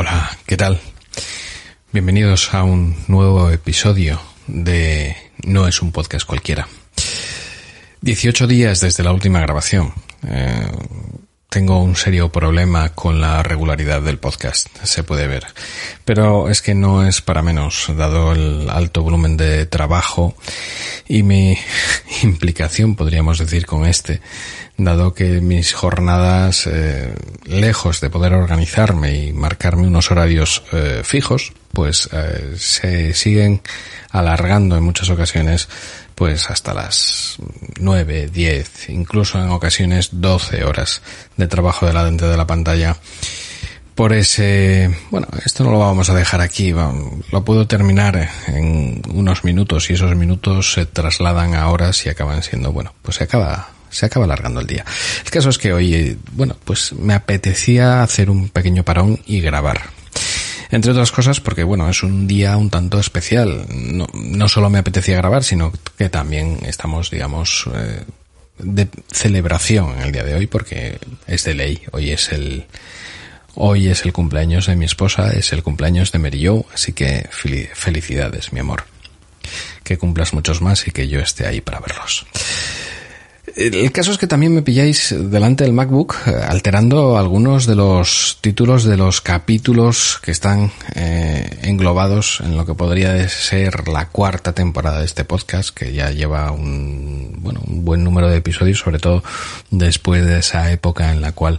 Hola, ¿qué tal? Bienvenidos a un nuevo episodio de No es un podcast cualquiera. 18 días desde la última grabación. Eh, tengo un serio problema con la regularidad del podcast, se puede ver. Pero es que no es para menos, dado el alto volumen de trabajo y mi implicación, podríamos decir, con este, dado que mis jornadas, eh, lejos de poder organizarme y marcarme unos horarios eh, fijos, pues eh, se siguen alargando en muchas ocasiones pues hasta las 9, 10, incluso en ocasiones 12 horas de trabajo delante de la pantalla. Por ese, bueno, esto no lo vamos a dejar aquí, lo puedo terminar en unos minutos y esos minutos se trasladan a horas y acaban siendo, bueno, pues se acaba se acaba alargando el día. El caso es que hoy, bueno, pues me apetecía hacer un pequeño parón y grabar. Entre otras cosas porque, bueno, es un día un tanto especial. No, no solo me apetecía grabar, sino que también estamos, digamos, eh, de celebración en el día de hoy porque es de ley. Hoy es el, hoy es el cumpleaños de mi esposa, es el cumpleaños de Mary Jo, así que felicidades, mi amor. Que cumplas muchos más y que yo esté ahí para verlos. El caso es que también me pilláis delante del MacBook eh, alterando algunos de los títulos de los capítulos que están eh, englobados en lo que podría ser la cuarta temporada de este podcast, que ya lleva un, bueno, un buen número de episodios, sobre todo después de esa época en la cual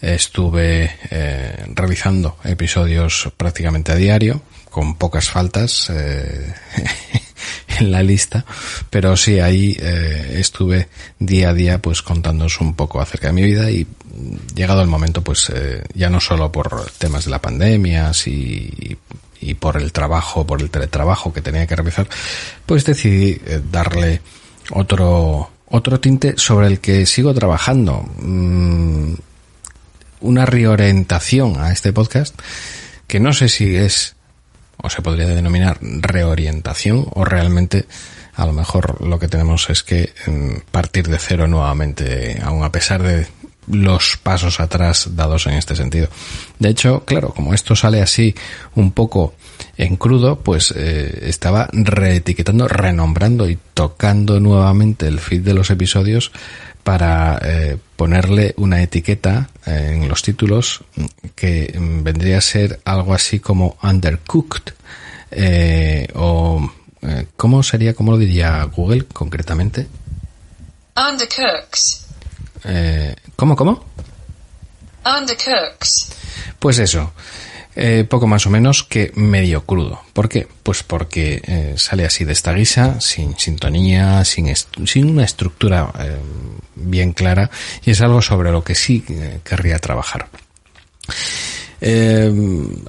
estuve eh, realizando episodios prácticamente a diario, con pocas faltas. Eh, en la lista, pero sí ahí eh, estuve día a día pues contándoos un poco acerca de mi vida y llegado el momento pues eh, ya no solo por temas de la pandemia y, y por el trabajo, por el teletrabajo que tenía que realizar, pues decidí eh, darle otro otro tinte sobre el que sigo trabajando. Mm, una reorientación a este podcast que no sé si es o se podría denominar reorientación o realmente a lo mejor lo que tenemos es que mm, partir de cero nuevamente, aun a pesar de los pasos atrás dados en este sentido. De hecho, claro, como esto sale así un poco en crudo, pues eh, estaba reetiquetando, renombrando y tocando nuevamente el feed de los episodios para eh, ponerle una etiqueta eh, en los títulos que vendría a ser algo así como undercooked eh, o cómo sería cómo lo diría Google concretamente undercooked cómo cómo undercooked pues eso eh, poco más o menos que medio crudo. ¿Por qué? Pues porque eh, sale así de esta guisa, sin sintonía, sin, sin una estructura eh, bien clara, y es algo sobre lo que sí querría trabajar.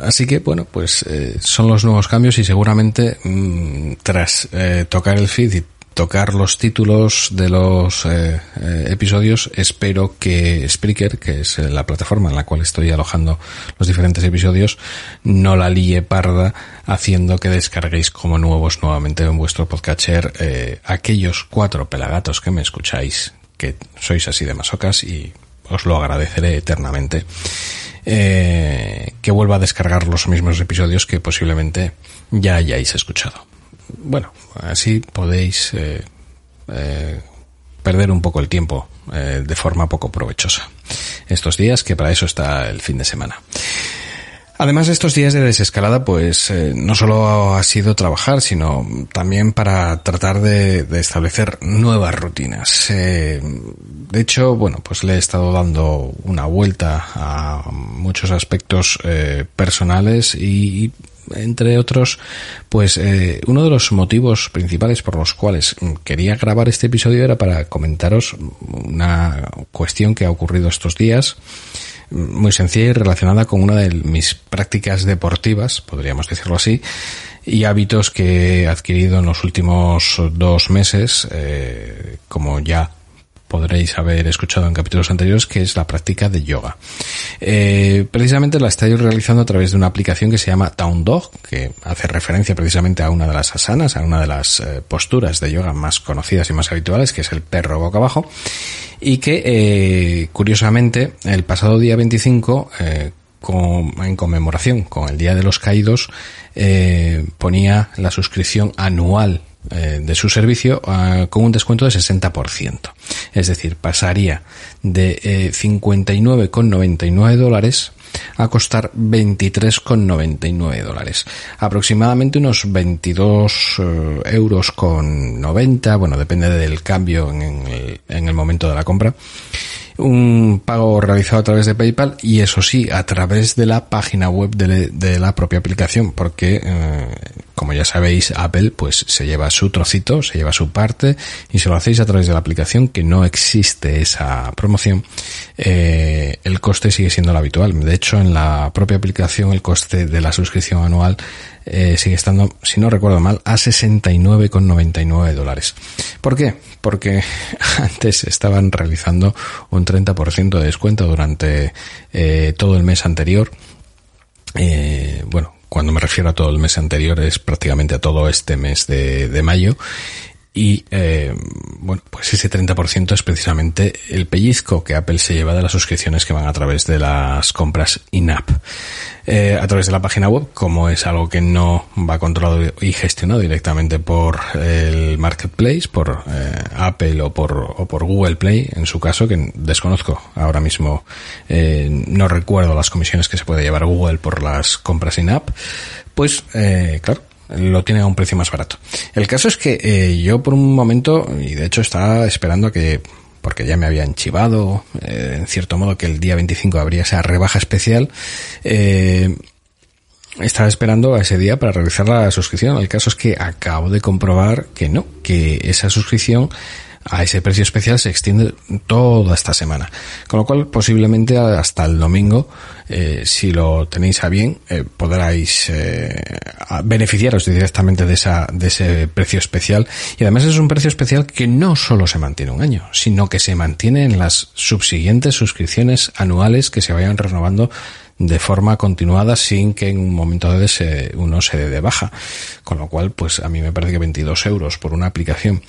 así que bueno, pues son los nuevos cambios y seguramente mm, tras tocar el feed y tocar los títulos de los eh, eh, episodios, espero que Spreaker, que es la plataforma en la cual estoy alojando los diferentes episodios, no la líe parda haciendo que descarguéis como nuevos nuevamente en vuestro podcatcher eh, aquellos cuatro pelagatos que me escucháis, que sois así de masocas y os lo agradeceré eternamente. que vuelva a descargar los mismos episodios que posiblemente ya hayáis escuchado bueno, así podéis eh, eh, perder un poco el tiempo eh, de forma poco provechosa estos días, que para eso está el fin de semana. Además, estos días de desescalada, pues no solo ha sido trabajar, sino también para tratar de, establecer nuevas rutinas. de hecho, bueno, pues le he estado dando una vuelta a muchos aspectos personales y entre otros, pues eh, uno de los motivos principales por los cuales quería grabar este episodio era para comentaros una cuestión que ha ocurrido estos días muy sencilla y relacionada con una de mis prácticas deportivas, podríamos decirlo así, y hábitos que he adquirido en los últimos dos meses, eh, como ya podréis haber escuchado en capítulos anteriores, que es la práctica de yoga. Eh, precisamente la estoy realizando a través de una aplicación que se llama Town Dog, que hace referencia precisamente a una de las asanas, a una de las eh, posturas de yoga más conocidas y más habituales, que es el perro boca abajo, y que, eh, curiosamente, el pasado día 25, en conmemoración con el Día de los Caídos, ponía la suscripción anual eh, de su servicio ah, con un descuento de 60%. Es decir, pasaría de eh, 59,99 dólares a costar 23,99 dólares. Aproximadamente unos 22 eh, euros con 90, bueno, depende del cambio en el, en el momento de la compra un pago realizado a través de PayPal y eso sí, a través de la página web de, la propia aplicación, porque eh, como ya sabéis, Apple pues se lleva su trocito, se lleva su parte y si lo hacéis a través de la aplicación, que no existe esa promoción, eh, el coste sigue siendo el habitual. De hecho, en la propia aplicación el coste de la suscripción anual eh, sigue estando, si no recuerdo mal, a 69,99 dólares. ¿Por qué? Porque antes estaban realizando un 30% de descuento durante eh, todo el mes anterior. Eh, bueno, cuando me refiero a todo el mes anterior es prácticamente a todo este mes de, de mayo y eh, bueno, pues ese 30% es precisamente el pellizco que Apple se lleva de las suscripciones que van a través de las compras in-app. Eh, a través de la página web, como es algo que no va controlado y gestionado directamente por el marketplace, por eh, Apple o por, o por Google Play, en su caso, que desconozco ahora mismo, eh, no recuerdo las comisiones que se puede llevar Google por las compras in-app, pues eh, claro, lo tiene a un precio más barato. El caso es que eh, yo por un momento, y de hecho estaba esperando que, porque ya me habían chivado, eh, en cierto modo que el día 25 habría esa rebaja especial, eh, estaba esperando a ese día para realizar la suscripción. El caso es que acabo de comprobar que no, que esa suscripción a ese precio especial se extiende toda esta semana. Con lo cual, posiblemente hasta el domingo, eh, si lo tenéis a bien, eh, podráis eh, beneficiaros directamente de, esa, de ese precio especial. Y además es un precio especial que no solo se mantiene un año, sino que se mantiene en las subsiguientes suscripciones anuales que se vayan renovando de forma continuada sin que en un momento se, uno se dé de baja. Con lo cual, pues a mí me parece que 22 euros por una aplicación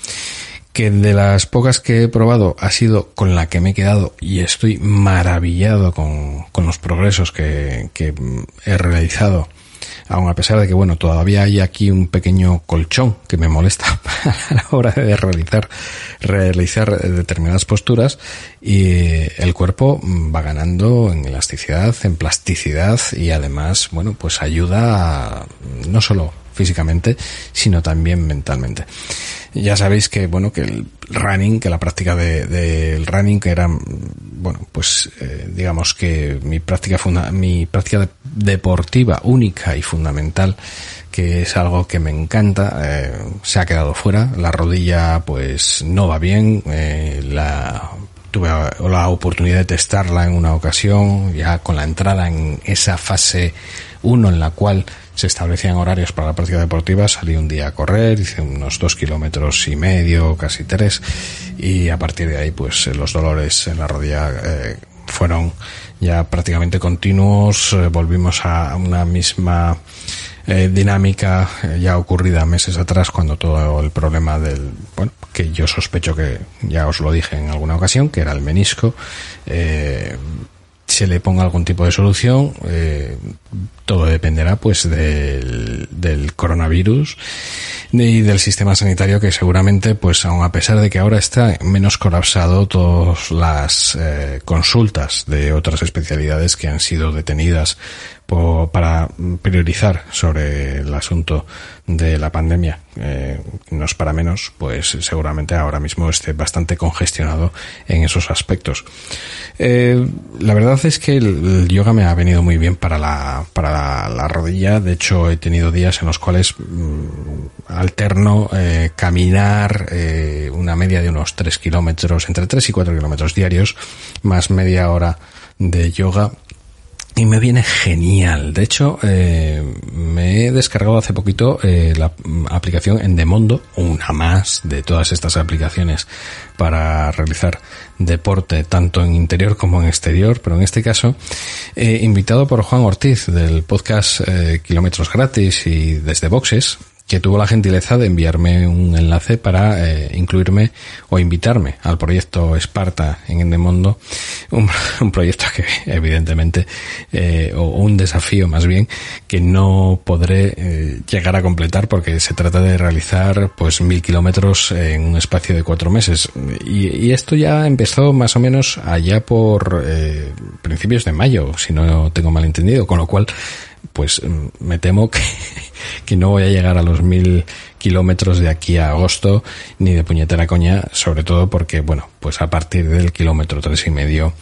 que de las pocas que he probado ha sido con la que me he quedado y estoy maravillado con, con los progresos que, que he realizado. Aun a pesar de que bueno todavía hay aquí un pequeño colchón que me molesta a la hora de realizar realizar determinadas posturas y el cuerpo va ganando en elasticidad en plasticidad y además bueno pues ayuda no solo físicamente sino también mentalmente ya sabéis que, bueno, que el running, que la práctica del de, running, que era, bueno, pues, eh, digamos que mi práctica, funda mi práctica deportiva única y fundamental, que es algo que me encanta, eh, se ha quedado fuera. La rodilla, pues, no va bien. Eh, la tuve la oportunidad de testarla en una ocasión, ya con la entrada en esa fase 1 en la cual se establecían horarios para la práctica deportiva, salí un día a correr, hice unos dos kilómetros y medio, casi tres, y a partir de ahí pues los dolores en la rodilla eh, fueron ya prácticamente continuos, eh, volvimos a una misma eh, dinámica eh, ya ocurrida meses atrás cuando todo el problema del, bueno, que yo sospecho que ya os lo dije en alguna ocasión, que era el menisco, eh, se le ponga algún tipo de solución. Eh, todo dependerá pues del, del coronavirus y del sistema sanitario que seguramente pues aun a pesar de que ahora está menos colapsado todas las eh, consultas de otras especialidades que han sido detenidas para priorizar sobre el asunto de la pandemia eh, no es para menos, pues seguramente ahora mismo esté bastante congestionado en esos aspectos. Eh, la verdad es que el, yoga me ha venido muy bien para la, para la, rodilla. De hecho, he tenido días en los cuales mm, alterno eh, caminar una media de unos 3 kilómetros, entre 3 y 4 kilómetros diarios, más media hora de yoga y me viene genial. De hecho, eh, me he descargado hace poquito eh, la aplicación Endemondo, una más de todas estas aplicaciones para realizar deporte tanto en interior como en exterior, pero en este caso eh, invitado por Juan Ortiz del podcast eh, Kilómetros Gratis y desde Boxes, que tuvo la gentileza de enviarme un enlace para eh, incluirme o invitarme al proyecto Esparta en Endemondo, un, un proyecto que evidentemente, eh, o un desafío más bien, que no podré eh, llegar a completar porque se trata de realizar pues mil kilómetros en un espacio de cuatro meses. Y, y, esto ya empezó más o menos allá por eh, principios de mayo, si no tengo mal entendido, con lo cual pues me temo que, que no voy a llegar a los mil kilómetros de aquí a agosto ni de puñetera coña, sobre todo porque, bueno, pues a partir del kilómetro tres y medio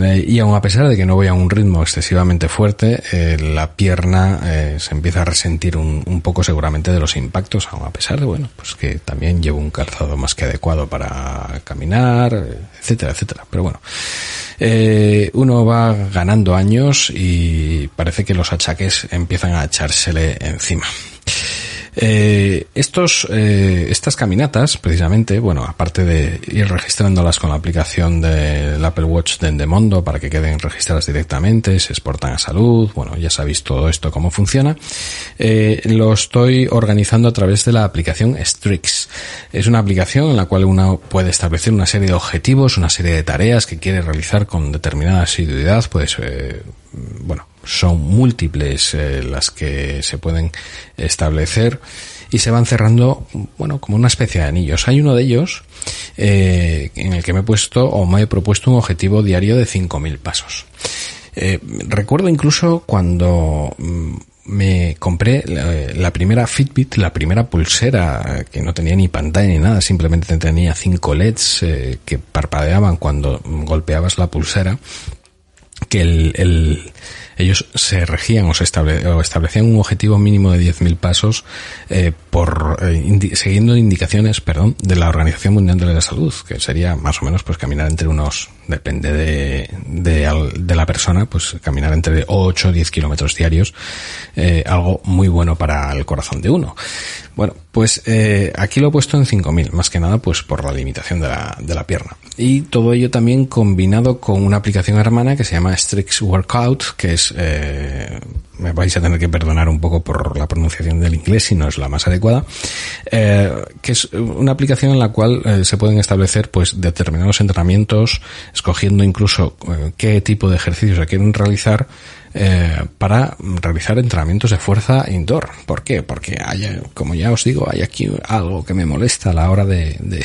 eh, y aun a pesar de que no voy a un ritmo excesivamente fuerte, eh, la pierna eh, se empieza a resentir un, un, poco seguramente de los impactos, aun a pesar de, bueno, pues que también llevo un calzado más que adecuado para caminar, etcétera, etcétera. Pero bueno, uno va ganando años y parece que los achaques empiezan a echársele encima. Eh, estos, eh, estas caminatas, precisamente, bueno, aparte de ir registrándolas con la aplicación del Apple Watch de Endemondo para que queden registradas directamente, se exportan a salud, bueno, ya sabéis todo esto cómo funciona, eh, lo estoy organizando a través de la aplicación Strix. Es una aplicación en la cual uno puede establecer una serie de objetivos, una serie de tareas que quiere realizar con determinada asiduidad, pues, eh, bueno, son múltiples eh, las que se pueden establecer y se van cerrando, bueno, como una especie de anillos. Hay uno de ellos eh, en el que me he puesto o me he propuesto un objetivo diario de 5.000 pasos. Eh, recuerdo incluso cuando mm, me compré la, la, primera Fitbit, la primera pulsera que no tenía ni pantalla ni nada, simplemente tenía cinco LEDs que parpadeaban cuando golpeabas la pulsera, que el, el ellos se regían o, se estable, o establecían un objetivo mínimo de 10.000 pasos eh, por eh, siguiendo indicaciones, perdón, de la Organización Mundial de la Salud, que sería más o menos pues caminar entre unos, depende de, de, de la persona, pues caminar entre 8 o 10 kilómetros diarios, eh, algo muy bueno para el corazón de uno. Bueno, pues eh, aquí lo he puesto en 5000, más que nada pues por la limitación de la, de la pierna. Y todo ello también combinado con una aplicación hermana que se llama Strix Workout, que es, eh, me vais a tener que perdonar un poco por la pronunciación del inglés si no es la más adecuada, eh, que es una aplicación en la cual eh, se pueden establecer pues determinados entrenamientos, escogiendo incluso eh, qué tipo de ejercicios se quieren realizar, eh, para realizar entrenamientos de fuerza indoor. ¿Por qué? Porque hay, como ya os digo, hay aquí algo que me molesta a la hora de, de,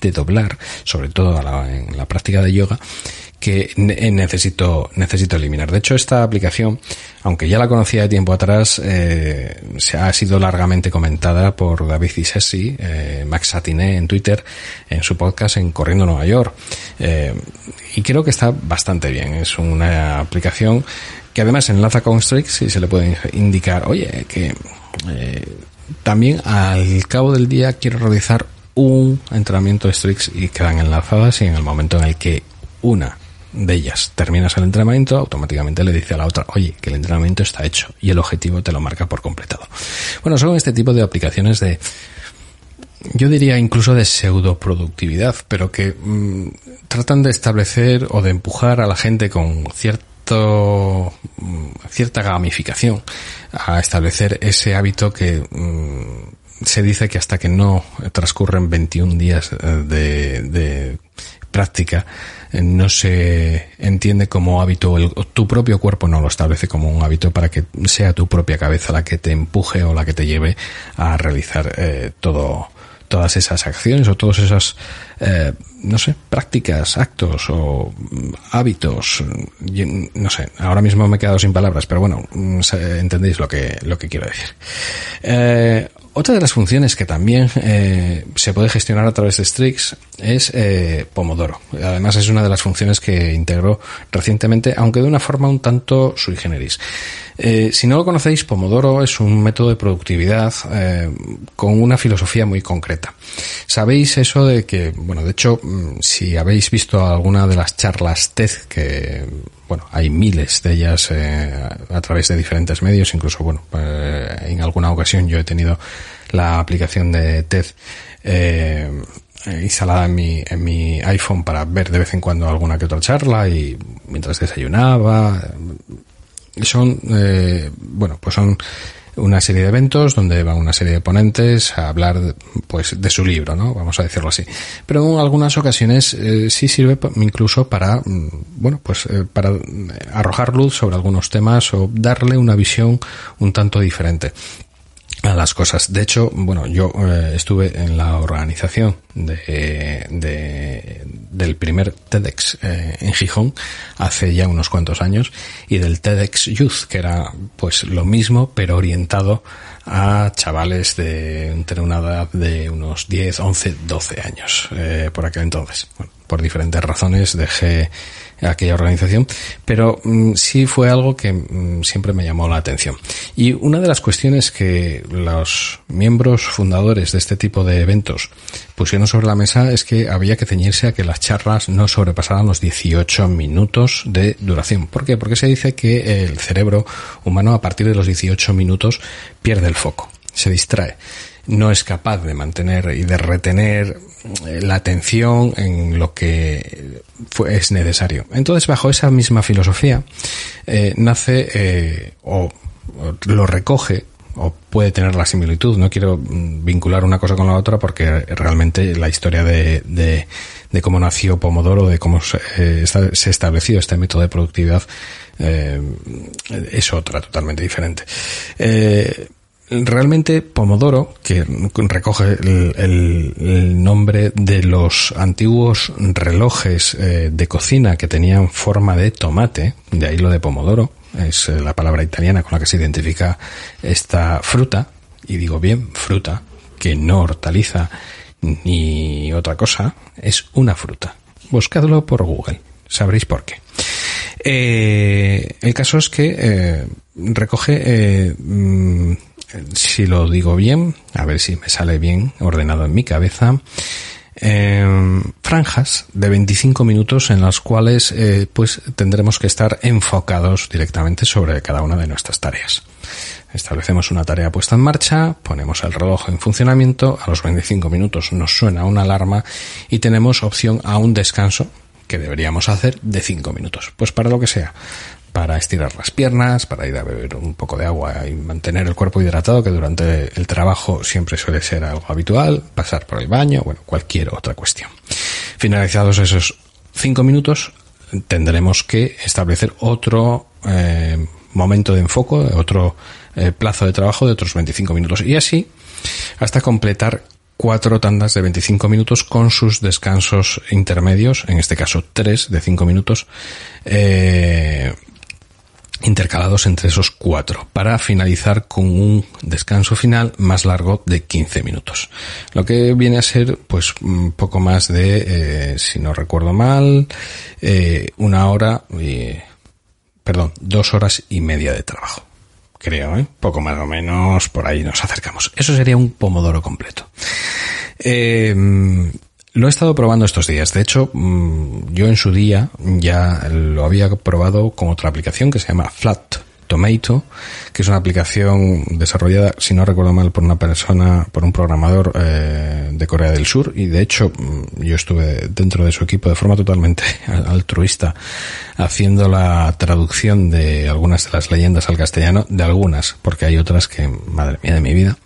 de doblar, sobre todo a la, en la práctica de yoga, que necesito, necesito eliminar. De hecho, esta aplicación, aunque ya la conocía de tiempo atrás, eh, se ha sido largamente comentada por David Isessi, eh, Max Satiné en Twitter, en su podcast en Corriendo Nueva York. Eh, y creo que está bastante bien. Es una aplicación que además enlaza con Strix y se le puede indicar, oye, que eh, también al cabo del día quiero realizar un entrenamiento de Strix y quedan enlazadas y en el momento en el que una de ellas terminas el entrenamiento, automáticamente le dice a la otra, oye, que el entrenamiento está hecho y el objetivo te lo marca por completado. Bueno, son este tipo de aplicaciones de, yo diría incluso de pseudo productividad, pero que mmm, tratan de establecer o de empujar a la gente con cierto cierta gamificación a establecer ese hábito que mmm, se dice que hasta que no transcurren 21 días de, de práctica no se entiende como hábito, tu propio cuerpo no lo establece como un hábito para que sea tu propia cabeza la que te empuje o la que te lleve a realizar eh, todo, todas esas acciones o todas esas, eh, no sé, prácticas, actos o hábitos. No sé, ahora mismo me he quedado sin palabras, pero bueno, entendéis lo que, lo que quiero decir. Eh, otra de las funciones que también eh, se puede gestionar a través de Strix es eh, Pomodoro. Además es una de las funciones que integró recientemente, aunque de una forma un tanto sui generis. Eh, si no lo conocéis, Pomodoro es un método de productividad con una filosofía muy concreta. Sabéis eso de que, bueno, de hecho, mm, si habéis visto alguna de las charlas TED que bueno, hay miles de ellas a través de diferentes medios, incluso, bueno, en alguna ocasión yo he tenido la aplicación de TED eh, instalada en mi, en mi iPhone para ver de vez en cuando alguna que otra charla y mientras desayunaba. Son, eh, bueno, pues son una serie de eventos donde van una serie de ponentes a hablar pues de su libro, ¿no? Vamos a decirlo así. Pero en algunas ocasiones eh, sí sirve incluso para mm, bueno, pues eh, para arrojar luz sobre algunos temas o darle una visión un tanto diferente a las cosas. De hecho, bueno, yo eh, estuve en la organización de, de del primer TEDx eh, en Gijón hace ya unos cuantos años y del TEDx Youth, que era pues lo mismo pero orientado a chavales de entre una edad de unos 10, 11, 12 años eh, por aquel entonces. Bueno, por diferentes razones dejé aquella organización, pero mm, sí fue algo que mm, siempre me llamó la atención. Y una de las cuestiones que los miembros fundadores de este tipo de eventos pusieron sobre la mesa es que había que ceñirse a que las charlas no sobrepasaran los 18 minutos de duración. ¿Por qué? Porque se dice que el cerebro humano a partir de los 18 minutos pierde el foco, se distrae no es capaz de mantener y de retener eh, la atención en lo que es necesario. Entonces, bajo esa misma filosofía, eh, nace eh, o, lo recoge o puede tener la similitud. No quiero mm, vincular una cosa con la otra porque realmente la historia de, de, cómo nació Pomodoro, de cómo se, se estableció este método de productividad, es otra totalmente diferente realmente Pomodoro, que recoge el, nombre de los antiguos relojes eh, de cocina que tenían forma de tomate, de ahí lo de Pomodoro, es eh, la palabra italiana con la que se identifica esta fruta, y digo bien fruta, que no hortaliza ni otra cosa, es una fruta. Buscadlo por Google, sabréis por qué. Eh, el caso es que recoge mm, si lo digo bien, a ver si me sale bien ordenado en mi cabeza, eh, franjas de 25 minutos en las cuales eh, pues tendremos que estar enfocados directamente sobre cada una de nuestras tareas. Establecemos una tarea puesta en marcha, ponemos el reloj en funcionamiento, a los 25 minutos nos suena una alarma y tenemos opción a un descanso que deberíamos hacer de 5 minutos. Pues para lo que sea, para estirar las piernas, para ir a beber un poco de agua y mantener el cuerpo hidratado, que durante el trabajo siempre suele ser algo habitual, pasar por el baño, bueno, cualquier otra cuestión. Finalizados esos cinco minutos, tendremos que establecer otro eh, momento de enfoque, otro eh, plazo de trabajo de otros 25 minutos y así hasta completar cuatro tandas de 25 minutos con sus descansos intermedios, en este caso tres de cinco minutos, eh, intercalados entre esos cuatro, para finalizar con un descanso final más largo de 15 minutos. Lo que viene a ser, pues, un poco más de, eh, si no recuerdo mal, eh, una hora, y, perdón, dos horas y media de trabajo. Creo, ¿eh? Poco más o menos, por ahí nos acercamos. Eso sería un pomodoro completo. Eh, lo he estado probando estos días. De hecho, mm, yo en su día ya lo había probado con otra aplicación que se llama Flat Tomato, que es una aplicación desarrollada, si no recuerdo mal, por una persona, por un programador eh, de Corea del Sur. Y de hecho, mm, yo estuve dentro de su equipo de forma totalmente altruista haciendo la traducción de algunas de las leyendas al castellano, de algunas, porque hay otras que, madre mía de mi vida.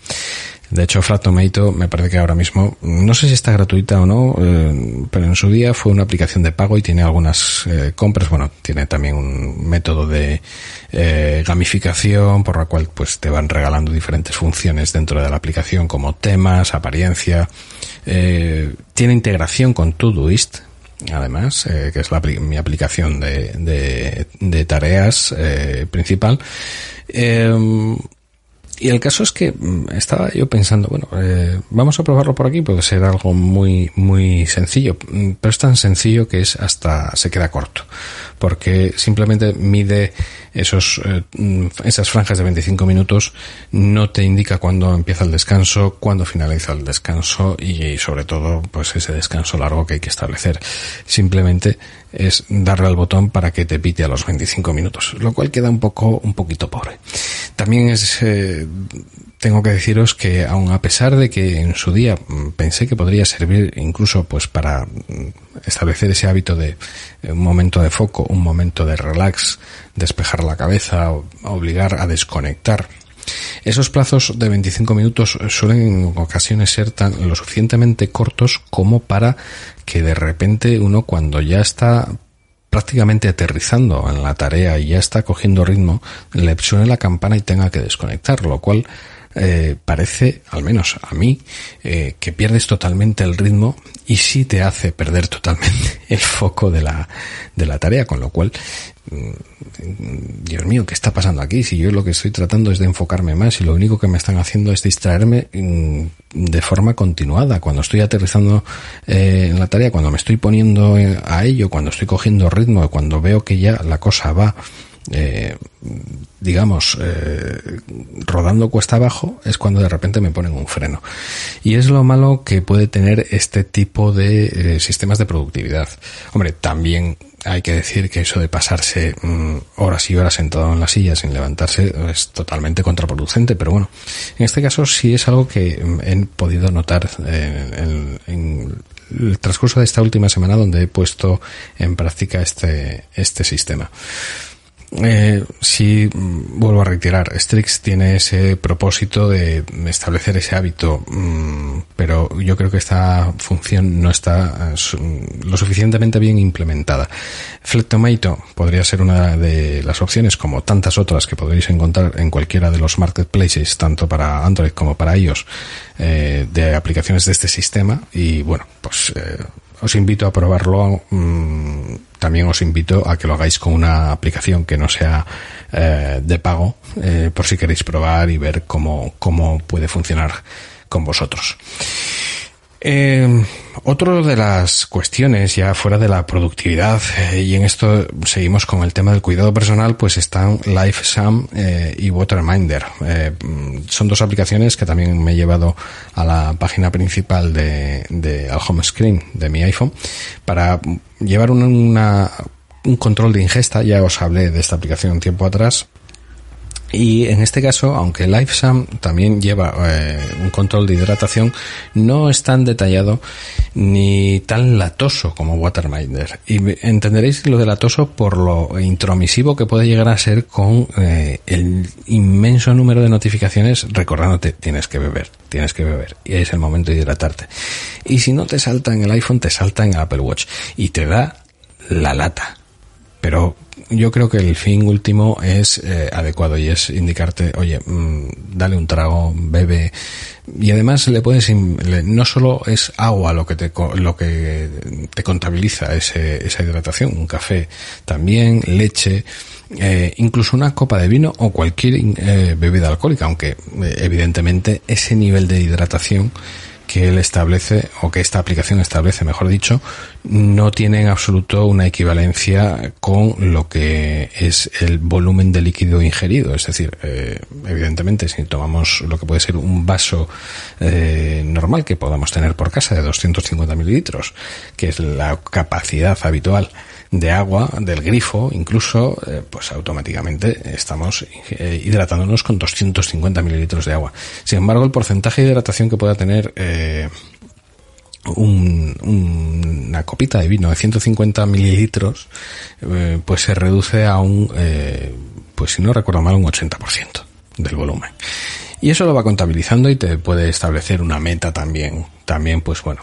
De hecho, Flat Tomato me parece que ahora mismo, no sé si está gratuita o no, eh, pero en su día fue una aplicación de pago y tiene algunas eh, compras. Bueno, tiene también un método de eh, gamificación por la cual pues te van regalando diferentes funciones dentro de la aplicación como temas, apariencia. tiene integración con Todoist, además, que es la, mi aplicación de, de tareas principal y el caso es que mm, estaba yo pensando, bueno, eh, vamos a probarlo por aquí, puede ser algo muy, muy sencillo, mm, pero es tan sencillo que es hasta se queda corto, porque simplemente mide esos, eh, mm, esas franjas de 25 minutos, no te indica cuándo empieza el descanso, cuándo finaliza el descanso y sobre todo, pues ese descanso largo que hay que establecer. Simplemente es darle al botón para que te pite a los 25 minutos, lo cual queda un poco, un poquito pobre. También es, eh, tengo que deciros que aun a pesar de que en su día mm, pensé que podría servir incluso pues para mm, establecer ese hábito de eh, un momento de foco, un momento de relax, despejar la cabeza, obligar a desconectar, esos plazos de 25 minutos suelen en ocasiones ser tan lo suficientemente cortos como para que de repente uno cuando ya está prácticamente aterrizando en la tarea y ya está cogiendo ritmo, le suene la campana y tenga que desconectar, lo cual eh, parece, al menos a mí, eh, que pierdes totalmente el ritmo y sí te hace perder totalmente el foco de la, de la tarea, con lo cual Mm, Dios mío, ¿qué está pasando aquí? Si yo lo que estoy tratando es de enfocarme más y lo único que me están haciendo es distraerme mm, de forma continuada. Cuando estoy aterrizando eh, en la tarea, cuando me estoy poniendo eh, a ello, cuando estoy cogiendo ritmo, cuando veo que ya la cosa va eh, digamos, eh, rodando cuesta abajo, es cuando de repente me ponen un freno. Y es lo malo que puede tener este tipo de eh, sistemas de productividad. Hombre, también hay que decir que eso de pasarse mm, horas y horas sentado en la silla sin levantarse es totalmente contraproducente, pero bueno, en este caso sí es algo que mm, he podido notar en, en el transcurso de esta última semana donde he puesto en práctica este, este sistema. Eh, si mm, vuelvo a retirar, Strix tiene ese propósito de establecer ese hábito, mm, pero yo creo que esta función no está eh, lo suficientemente bien implementada. Flectomato podría ser una de las opciones, como tantas otras que podréis encontrar en cualquiera de los marketplaces, tanto para Android como para iOS, eh, de aplicaciones de este sistema. Y bueno, pues eh, os invito a probarlo. Mm, también os invito a que lo hagáis con una aplicación que no sea eh, de pago, eh, por si queréis probar y ver cómo, cómo puede funcionar con vosotros. Eh, otro de las cuestiones ya fuera de la productividad eh, y en esto seguimos con el tema del cuidado personal, pues están LifeSum eh, y Waterminder. Eh, son dos aplicaciones que también me he llevado a la página principal de, de al home screen de mi iPhone para llevar una, un control de ingesta. Ya os hablé de esta aplicación un tiempo atrás y en este caso, aunque LifeSum también lleva eh, un control de hidratación, no es tan detallado ni tan latoso como Waterminder. Y entenderéis lo de latoso por lo intromisivo que puede llegar a ser con eh, el inmenso número de notificaciones recordándote tienes que beber, tienes que beber. Y es el momento de hidratarte. Y si no te salta en el iPhone, te salta en el Apple Watch. Y te da la lata. Pero yo creo que el fin último es eh, adecuado y es indicarte, oye, mm, dale un trago, bebe y además le puedes no solo es agua lo que te lo que te contabiliza ese, esa hidratación, un café, también leche, eh, incluso una copa de vino o cualquier eh, bebida alcohólica, aunque evidentemente ese nivel de hidratación que él establece, o que esta aplicación establece, mejor dicho, no tiene en absoluto una equivalencia con lo que es el volumen de líquido ingerido. Es decir, eh, evidentemente, si tomamos lo que puede ser un vaso eh, normal que podamos tener por casa de 250 mililitros, que es la capacidad habitual de agua del grifo, incluso, eh, pues automáticamente estamos eh, hidratándonos con 250 mililitros de agua. Sin embargo, el porcentaje de hidratación que pueda tener eh, una copita de vino de 150 mililitros, pues se reduce a un, pues si no recuerdo mal, un 80% del volumen. Y eso lo va contabilizando y te puede establecer una meta también, también pues bueno,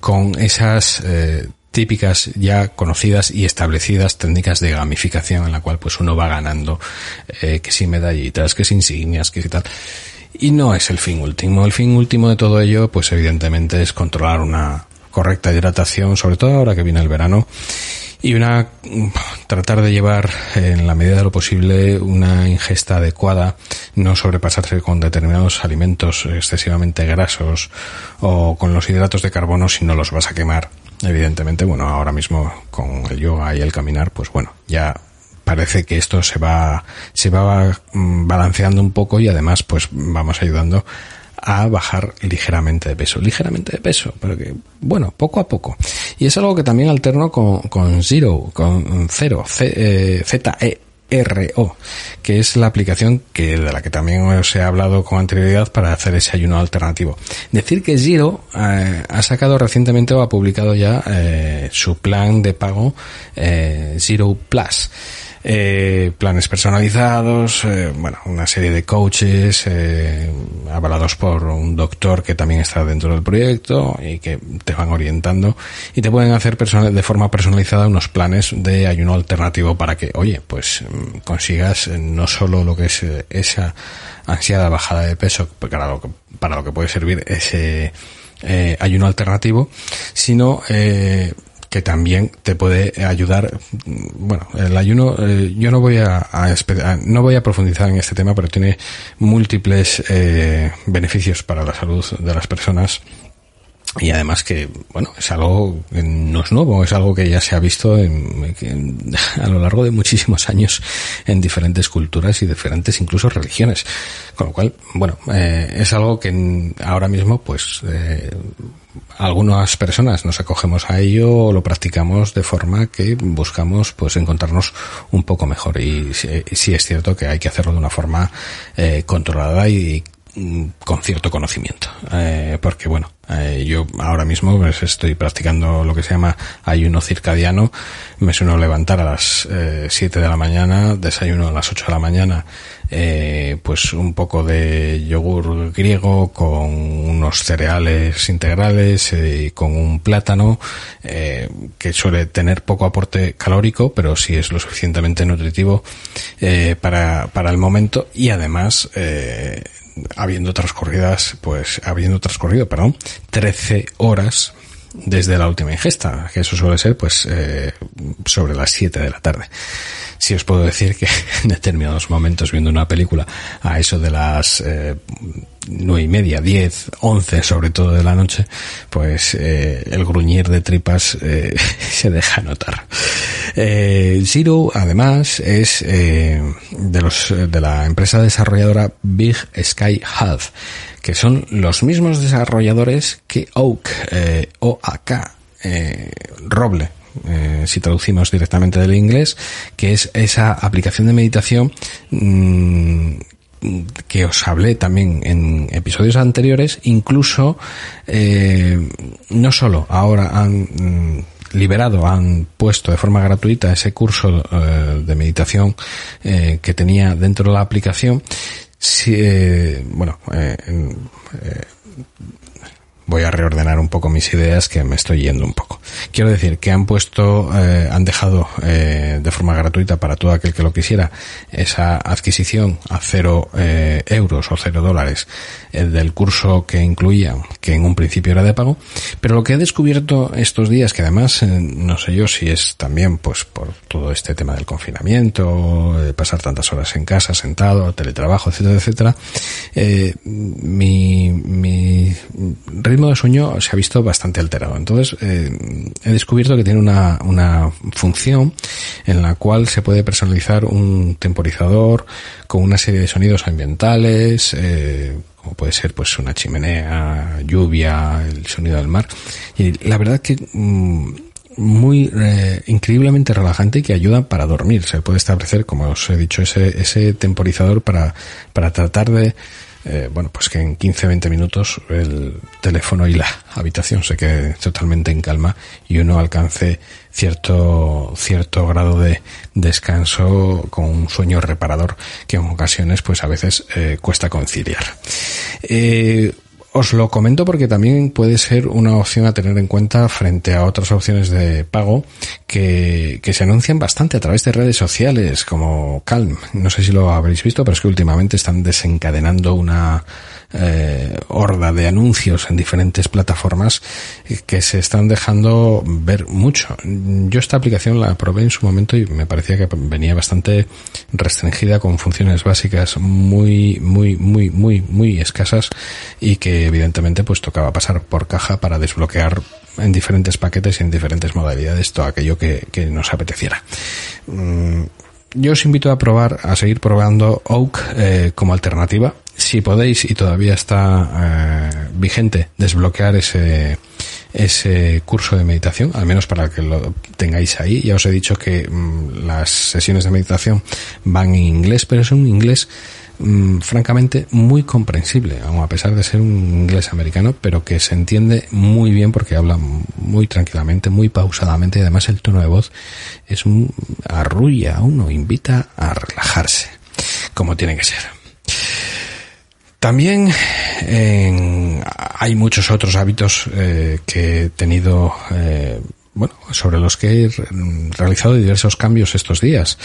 con esas típicas ya conocidas y establecidas técnicas de gamificación en la cual pues uno va ganando eh, que si medallitas, que si insignias, que si tal. Y no es el fin último. El fin último de todo ello pues evidentemente es controlar una correcta hidratación, sobre todo ahora que viene el verano y una tratar de llevar en la medida de lo posible una ingesta adecuada, no sobrepasarse con determinados alimentos excesivamente grasos o con los hidratos de carbono si no los vas a quemar. Evidentemente, bueno, ahora mismo con el yoga y el caminar, pues bueno, ya parece que esto se va se va mm, balanceando un poco y además pues vamos ayudando a bajar ligeramente de peso, ligeramente de peso, pero que, bueno, poco a poco. Y es algo que también alterno con, con Zero, con Cero, Z-E-R-O, que es la aplicación que, de la que también os he hablado con anterioridad para hacer ese ayuno alternativo. Decir que Zero eh, ha sacado recientemente o ha publicado ya eh, su plan de pago eh, Zero Plus eh, planes personalizados, eh, bueno, una serie de coaches eh, avalados por un doctor que también está dentro del proyecto y que te van orientando y te pueden hacer de forma personalizada unos planes de ayuno alternativo para que, oye, pues mm, consigas no solo lo que es esa ansiada bajada de peso para lo que, para lo que puede servir ese ayuno alternativo, sino eh, que también te puede ayudar. Bueno, el ayuno, eh, yo no voy a, no voy a profundizar en este tema, pero tiene múltiples eh, beneficios para la salud de las personas y además que, bueno, es algo que no es nuevo, es algo que ya se ha visto en, a lo largo de muchísimos años en diferentes culturas y diferentes incluso religiones. Con lo cual, bueno, eh, es algo que ahora mismo, pues, eh, algunas personas nos acogemos a ello o lo practicamos de forma que buscamos, pues, encontrarnos un poco mejor. Y sí, es cierto que hay que hacerlo de una forma eh, controlada y con cierto conocimiento. Eh, porque bueno, eh, yo ahora mismo pues, estoy practicando lo que se llama ayuno circadiano. Me suelo levantar a las eh, 7 de la mañana, desayuno a las 8 de la mañana, eh, pues un poco de yogur griego con unos cereales integrales y con un plátano que suele tener poco aporte calórico, pero sí es lo suficientemente nutritivo para, para el momento y además habiendo transcurridas, pues, habiendo transcurrido, perdón, 13 horas desde la última ingesta, que eso suele ser, pues, eh, sobre las 7 de la tarde. Si os puedo decir que en determinados momentos viendo una película a eso de las eh, nueve y media, diez, once sobre todo de la noche, pues eh, el gruñir de tripas eh, se deja notar. Eh, Zero, además, es de los de la empresa desarrolladora Big Sky Health, que son los mismos desarrolladores que Oak, eh, OAK, eh, Roble, eh, si traducimos directamente del inglés, que es esa aplicación de meditación mmm, que os hablé también en episodios anteriores, incluso eh, no solo ahora han mm, liberado, han puesto de forma gratuita ese curso eh, de meditación eh, que tenía dentro de la aplicación. Si, eh, bueno, eh, eh, voy a reordenar un poco mis ideas que me estoy yendo un poco. Quiero decir que han puesto, eh, han dejado eh, de forma gratuita para todo aquel que lo quisiera esa adquisición a cero eh, euros o cero dólares eh, del curso que incluía, que en un principio era de pago, pero lo que he descubierto estos días, que además eh, no sé yo si es también pues por todo este tema del confinamiento, pasar tantas horas en casa, sentado, teletrabajo, etcétera, etcétera, mi, mi ritmo de sueño se ha visto bastante alterado. Entonces, eh, he descubierto que tiene una, una función en la cual se puede personalizar un temporizador con una serie de sonidos ambientales, eh, como puede ser pues una chimenea, lluvia, el sonido del mar. Y la verdad que mmm, muy eh, increíblemente relajante y que ayuda para dormir. Se puede establecer, como os he dicho, ese, ese temporizador para, para tratar de eh, bueno, pues que en 15-20 minutos el teléfono y la habitación se quede totalmente en calma y uno alcance cierto, cierto grado de descanso con un sueño reparador que en ocasiones pues a veces eh, cuesta conciliar. Eh, os lo comento porque también puede ser una opción a tener en cuenta frente a otras opciones de pago que, que se anuncian bastante a través de redes sociales como Calm. No sé si lo habréis visto, pero es que últimamente están desencadenando una eh, horda de anuncios en diferentes plataformas que se están dejando ver mucho. Yo esta aplicación la probé en su momento y me parecía que venía bastante restringida con funciones básicas muy, muy, muy, muy, muy escasas y que evidentemente pues tocaba pasar por caja para desbloquear en diferentes paquetes y en diferentes modalidades todo aquello que, nos apeteciera. Mm, yo os invito a probar, a seguir probando Oak eh, como alternativa. Si podéis y todavía está eh, vigente, desbloquear ese, ese curso de meditación, al menos para que lo tengáis ahí. Ya os he dicho que mm, las sesiones de meditación van en inglés, pero es un inglés mm, francamente muy comprensible, aun a pesar de ser un inglés americano, pero que se entiende muy bien porque habla muy tranquilamente, muy pausadamente y además el tono de voz es un arrulla a uno, invita a relajarse, como tiene que ser. También en, hay muchos otros hábitos eh, que he tenido eh, bueno, sobre los que he realizado diversos cambios estos días.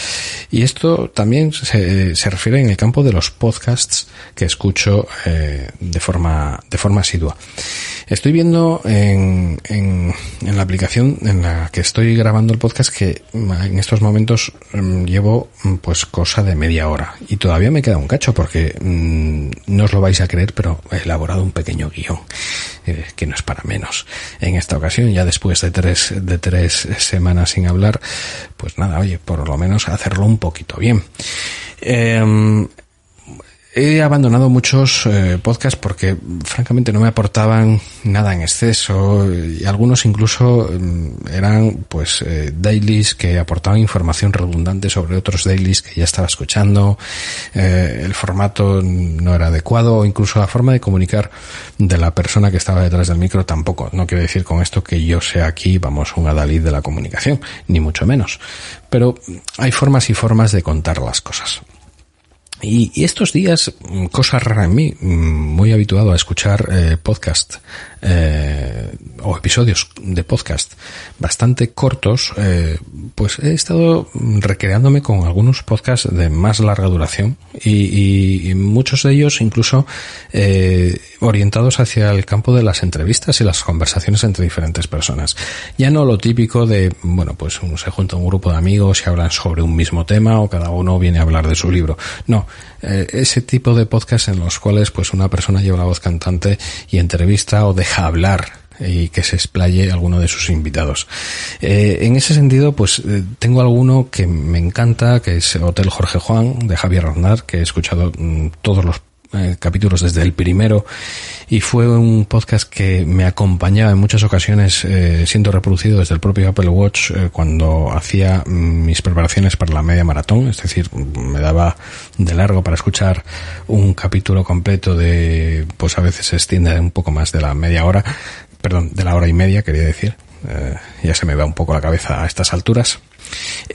Y esto también se, se refiere en el campo de los podcasts que escucho eh, de forma de forma asidua. Estoy viendo en, en, en, la aplicación en la que estoy grabando el podcast que en estos momentos um, llevo pues cosa de media hora y todavía me queda un cacho porque no os lo vais a creer pero he elaborado un pequeño guion eh, que no es para menos. En esta ocasión ya después de tres de tres semanas sin hablar pues nada oye por lo menos hacerlo un poquito bien. Eh, He abandonado muchos eh, podcasts porque francamente no me aportaban nada en exceso y algunos incluso mm, eran pues eh, dailies que aportaban información redundante sobre otros dailies que ya estaba escuchando, eh, el formato no era adecuado o incluso la forma de comunicar de la persona que estaba detrás del micro tampoco. No quiero decir con esto que yo sea aquí, vamos, un adalid de la comunicación, ni mucho menos. Pero hay formas y formas de contar las cosas. Y, estos días, mm, cosa rara en mí, mm, muy habituado a escuchar eh, podcast eh, o episodios de podcast bastante cortos, eh, pues he estado recreándome con algunos podcasts de más larga duración y, y, muchos de ellos incluso eh, orientados hacia el campo de las entrevistas y las conversaciones entre diferentes personas. Ya no lo típico de, bueno, pues se junta un grupo de amigos y hablan sobre un mismo tema o cada uno viene a hablar de su libro. No, eh, ese tipo de podcast en los cuales pues una persona lleva la voz cantante y entrevista o deja hablar y que se explaye alguno de sus invitados. Eh, en ese sentido, pues eh, tengo alguno que me encanta, que es Hotel Jorge Juan, de Javier Arnaz, que he escuchado mmm, todos los eh, capítulos desde el primero y fue un podcast que me acompañaba en muchas ocasiones eh, siendo reproducido desde el propio Apple Watch eh, cuando hacía mis preparaciones para la media maratón, es decir, me daba de largo para escuchar un capítulo completo de, pues a veces se extiende un poco más de la media hora, perdón, de la hora y media quería decir, eh, ya se me va un poco la cabeza a estas alturas.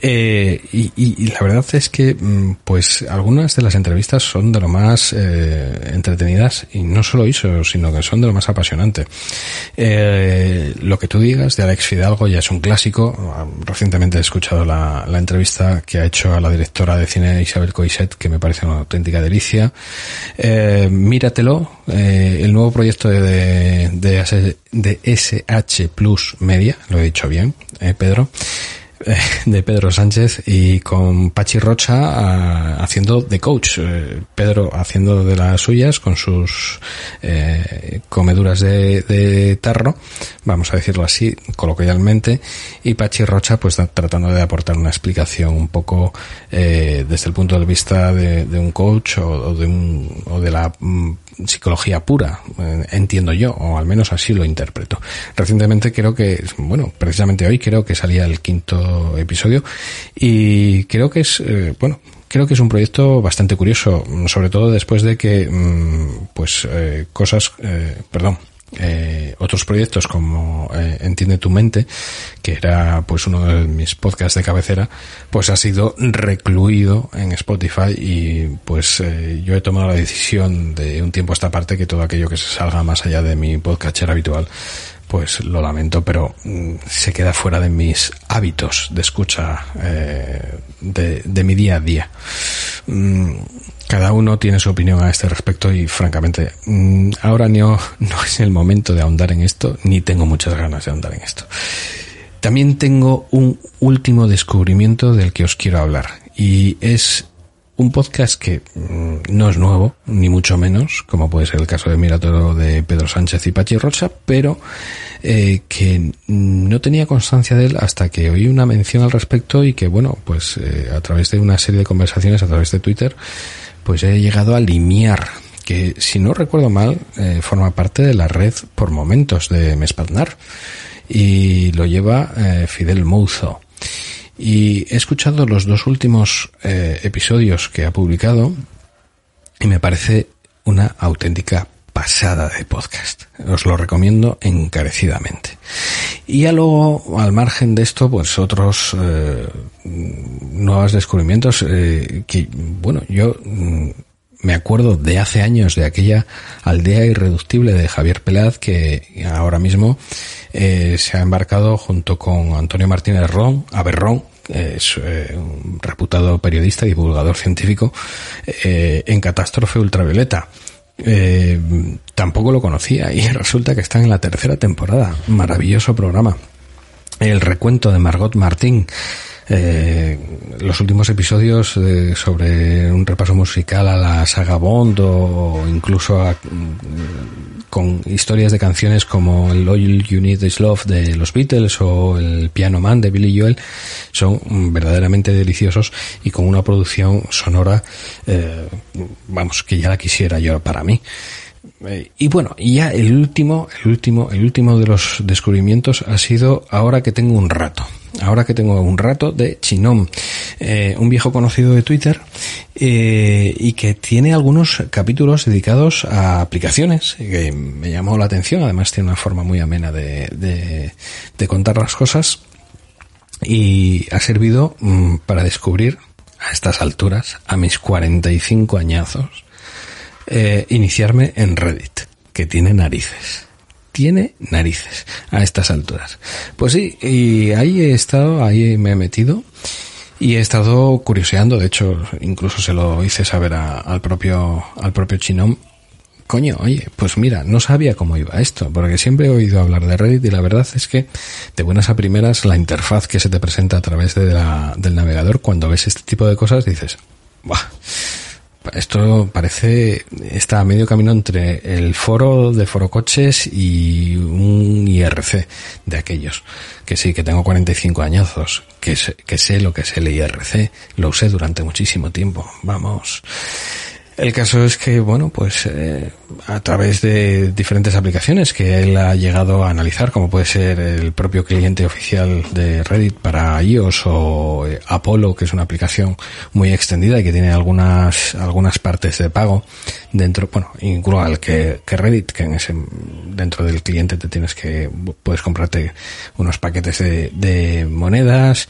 Eh, y, y, la verdad es que, mm, pues, algunas de las entrevistas son de lo más eh, entretenidas y no solo eso, sino que son de lo más apasionante. Eh, lo que tú digas de Alex Fidalgo ya es un clásico. Recientemente he escuchado la, la entrevista que ha hecho a la directora de cine Isabel Coiset, que me parece una auténtica delicia. Eh, míratelo, eh, el nuevo proyecto de, de, de SH Plus Media, lo he dicho bien, Pedro de Pedro Sánchez y con Pachi Rocha uh, haciendo de coach. Uh, Pedro haciendo de las suyas con sus eh, comeduras de, tarro, vamos a decirlo así, coloquialmente, y Pachi Rocha pues tratando de aportar una explicación un poco eh, desde el punto de vista de, de un coach o, o, de un, o de la mm, psicología pura, eh, entiendo yo, o al menos así lo interpreto. Recientemente creo que, bueno, precisamente hoy creo que salía el quinto episodio y creo que es, eh, bueno, creo que es un proyecto bastante curioso, sobre todo después de que, mm, pues, eh, cosas, eh, perdón, eh, otros proyectos como eh, Entiende tu mente, que era pues uno de mis podcasts de cabecera, pues ha sido recluido en Spotify y pues eh, yo he tomado la decisión de un tiempo a esta parte que todo aquello que se salga más allá de mi podcaster habitual pues lo lamento, pero mm, se queda fuera de mis hábitos de escucha eh, de, de, mi día a día. Mm, cada uno tiene su opinión a este respecto y francamente mm, ahora no, no es el momento de ahondar en esto, ni tengo muchas ganas de ahondar en esto. También tengo un último descubrimiento del que os quiero hablar y es un podcast que mm, no es nuevo, ni mucho menos, como puede ser el caso de Miratoro de Pedro Sánchez y Pachi Rocha, pero eh, que no tenía constancia de él hasta que oí una mención al respecto y que, bueno, pues eh, a través de una serie de conversaciones a través de Twitter, pues he llegado a limiar que, si no recuerdo mal, eh, forma parte de la red por momentos de Mespatnar y lo lleva eh, Fidel Mouzo. Y he escuchado los dos últimos eh, episodios que ha publicado y me parece una auténtica pasada de podcast. Os lo recomiendo encarecidamente. Y ya luego, al margen de esto, pues otros eh, nuevos descubrimientos eh, que, bueno, yo mm, me acuerdo de hace años de aquella aldea irreductible de Javier Pelaz que ahora mismo eh, se ha embarcado junto con Antonio Martínez Ron, Aberrón, es eh, un reputado periodista y divulgador científico, eh, en Catástrofe Ultravioleta. Eh, tampoco lo conocía y resulta que está en la tercera temporada. Maravilloso programa. El recuento de Margot Martín eh, los últimos episodios eh, sobre un repaso musical a la saga Bond o incluso a, mm, con historias de canciones como el All You Need Is Love de los Beatles o el Piano Man de Billy Joel son verdaderamente deliciosos y con una producción sonora eh, vamos que ya la quisiera yo para mí eh, y bueno, y ya el último, el último, el último de los descubrimientos ha sido ahora que tengo un rato. Ahora que tengo un rato de Chinom, eh, un viejo conocido de Twitter, eh, y que tiene algunos capítulos dedicados a aplicaciones, que me llamó la atención, además tiene una forma muy amena de, de, de contar las cosas, y ha servido mm, para descubrir a estas alturas, a mis 45 añazos, eh, iniciarme en Reddit, que tiene narices. Tiene narices a estas alturas. Pues sí, y ahí he estado, ahí me he metido y he estado curioseando. De hecho, incluso se lo hice saber a, al propio, al propio Chinón. Coño, oye, pues mira, no sabía cómo iba esto, porque siempre he oído hablar de Reddit y la verdad es que de buenas a primeras la interfaz que se te presenta a través de la, del navegador cuando ves este tipo de cosas dices, Buah, esto parece, está a medio camino entre el foro de forocoches y un IRC de aquellos. Que sí, que tengo 45 añazos, que sé, que sé lo que es el IRC, lo usé durante muchísimo tiempo. Vamos. El caso es que, bueno, pues eh, a través de diferentes aplicaciones que él ha llegado a analizar, como puede ser el propio cliente oficial de Reddit para iOS o eh, Apollo, que es una aplicación muy extendida y que tiene algunas algunas partes de pago dentro, bueno, igual que, que Reddit, que en ese dentro del cliente te tienes que puedes comprarte unos paquetes de, de monedas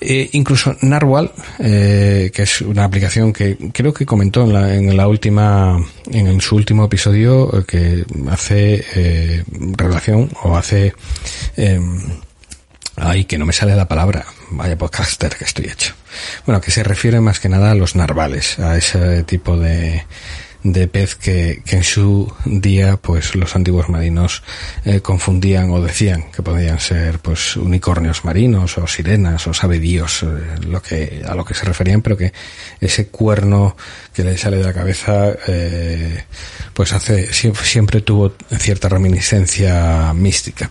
eh, incluso Narwhal, eh, que es una aplicación que creo que comentó en la, en la última, en, su último episodio, eh, que hace eh, relación o hace, eh, ay, que no me sale la palabra, vaya podcaster que estoy hecho. Bueno, que se refiere más que nada a los narvales, a ese tipo de, de pez que, que en su día pues los antiguos marinos eh, confundían o decían que podían ser pues unicornios marinos o sirenas o sabe Dios eh, lo que a lo que se referían pero que ese cuerno que le sale de la cabeza eh, pues hace siempre, siempre tuvo cierta reminiscencia mística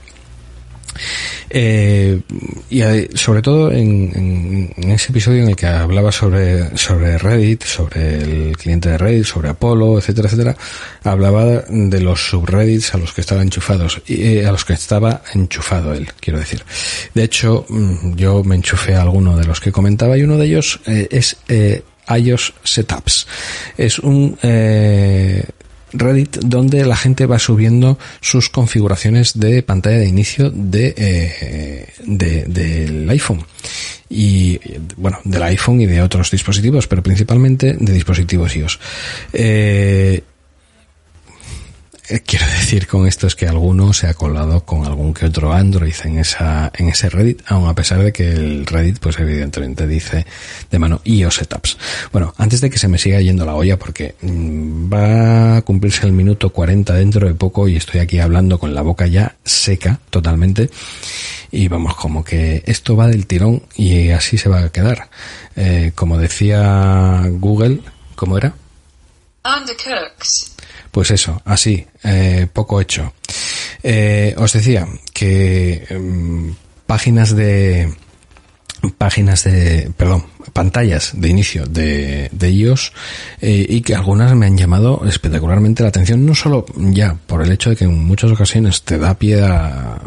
eh, y sobre todo en, en, ese episodio en el que hablaba sobre, sobre Reddit, sobre el cliente de Reddit, sobre Apolo, etcétera, etcétera, hablaba de los subreddits a los que estaba enchufados, eh, a los que estaba enchufado él, quiero decir. De hecho, mm, yo me enchufé a alguno de los que comentaba y uno de ellos eh, es eh, iOS Setups. Es un, eh, Reddit donde la gente va subiendo sus configuraciones de pantalla de inicio de, eh, de del iPhone. Y bueno del iPhone y de otros dispositivos pero principalmente de dispositivos iOS. Eh, quiero decir con esto es que alguno se ha colado con algún que otro Android en esa en ese Reddit, aun a pesar de que el Reddit pues evidentemente dice de mano iOS setups. Bueno, antes de que se me siga yendo la olla porque mm, va a cumplirse el minuto 40 dentro de poco y estoy aquí hablando con la boca ya seca totalmente y vamos como que esto va del tirón y así se va a quedar. Eh, como decía Google, ¿cómo era? Undercooked. Pues eso, así, eh, poco hecho. Eh, os decía que em, páginas de páginas de, perdón, pantallas de inicio de, de iOS eh, y que algunas me han llamado espectacularmente la atención, no solo ya por el hecho de que en muchas ocasiones te da pie a,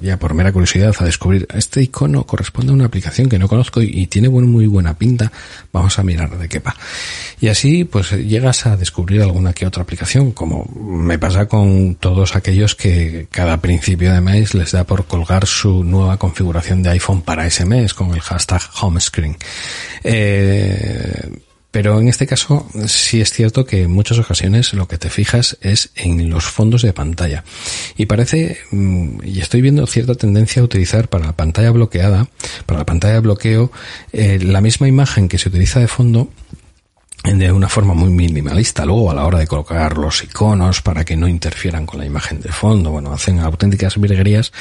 ya por mera curiosidad a descubrir este icono corresponde a una aplicación que no conozco y, tiene muy buena pinta, vamos a mirar de qué va. Y así pues llegas a descubrir alguna que otra aplicación, como me pasa con todos aquellos que cada principio de mes les da por colgar su nueva configuración de iPhone para ese mes con el hashtag homescreen. Eh, pero en este caso sí es cierto que en muchas ocasiones lo que te fijas es en los fondos de pantalla. Y parece, mm, y estoy viendo cierta tendencia a utilizar para la pantalla bloqueada, para la pantalla de bloqueo, eh, la misma imagen que se utiliza de fondo de una forma muy minimalista. Luego a la hora de colocar los iconos para que no interfieran con la imagen de fondo bueno hacen auténticas virguerías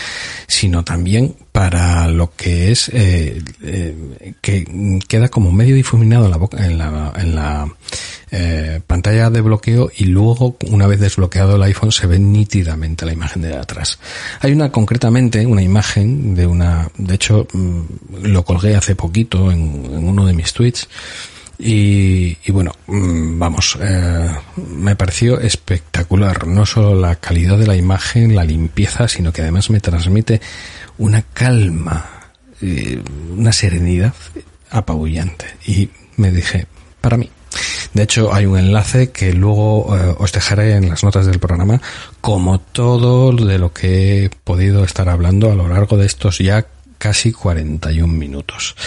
sino también para lo que es eh, eh, que queda como medio difuminado en la, boca, en la, en la eh, pantalla de bloqueo y luego una vez desbloqueado el iPhone se ve nítidamente la imagen de atrás. Hay una concretamente una imagen de una de hecho mm, lo colgué hace poquito en, en uno de mis tweets y, y bueno, mm, vamos, eh, me pareció espectacular. No solo la calidad de la imagen, la limpieza, sino que además me transmite una calma, eh, una serenidad apabullante. Y me dije, para mí. De hecho, hay un enlace que luego eh, os dejaré en las notas del programa, como todo de lo que he podido estar hablando a lo largo de estos ya casi 41 minutos.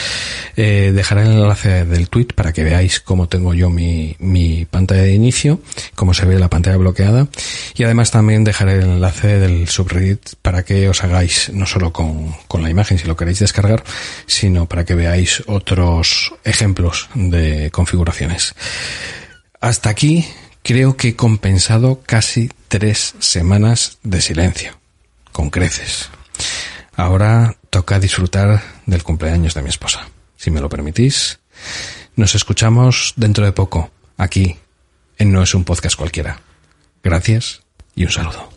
Eh, dejaré el enlace del tweet para que veáis cómo tengo yo mi, mi pantalla de inicio, cómo se ve la pantalla bloqueada y además también dejaré el enlace del subreddit para que os hagáis no solo con, con la imagen si lo queréis descargar, sino para que veáis otros ejemplos de configuraciones. Hasta aquí creo que he compensado casi tres semanas de silencio, con creces. Ahora toca disfrutar del cumpleaños de mi esposa. Si me lo permitís, nos escuchamos dentro de poco, aquí, en No es un podcast cualquiera. Gracias y un saludo.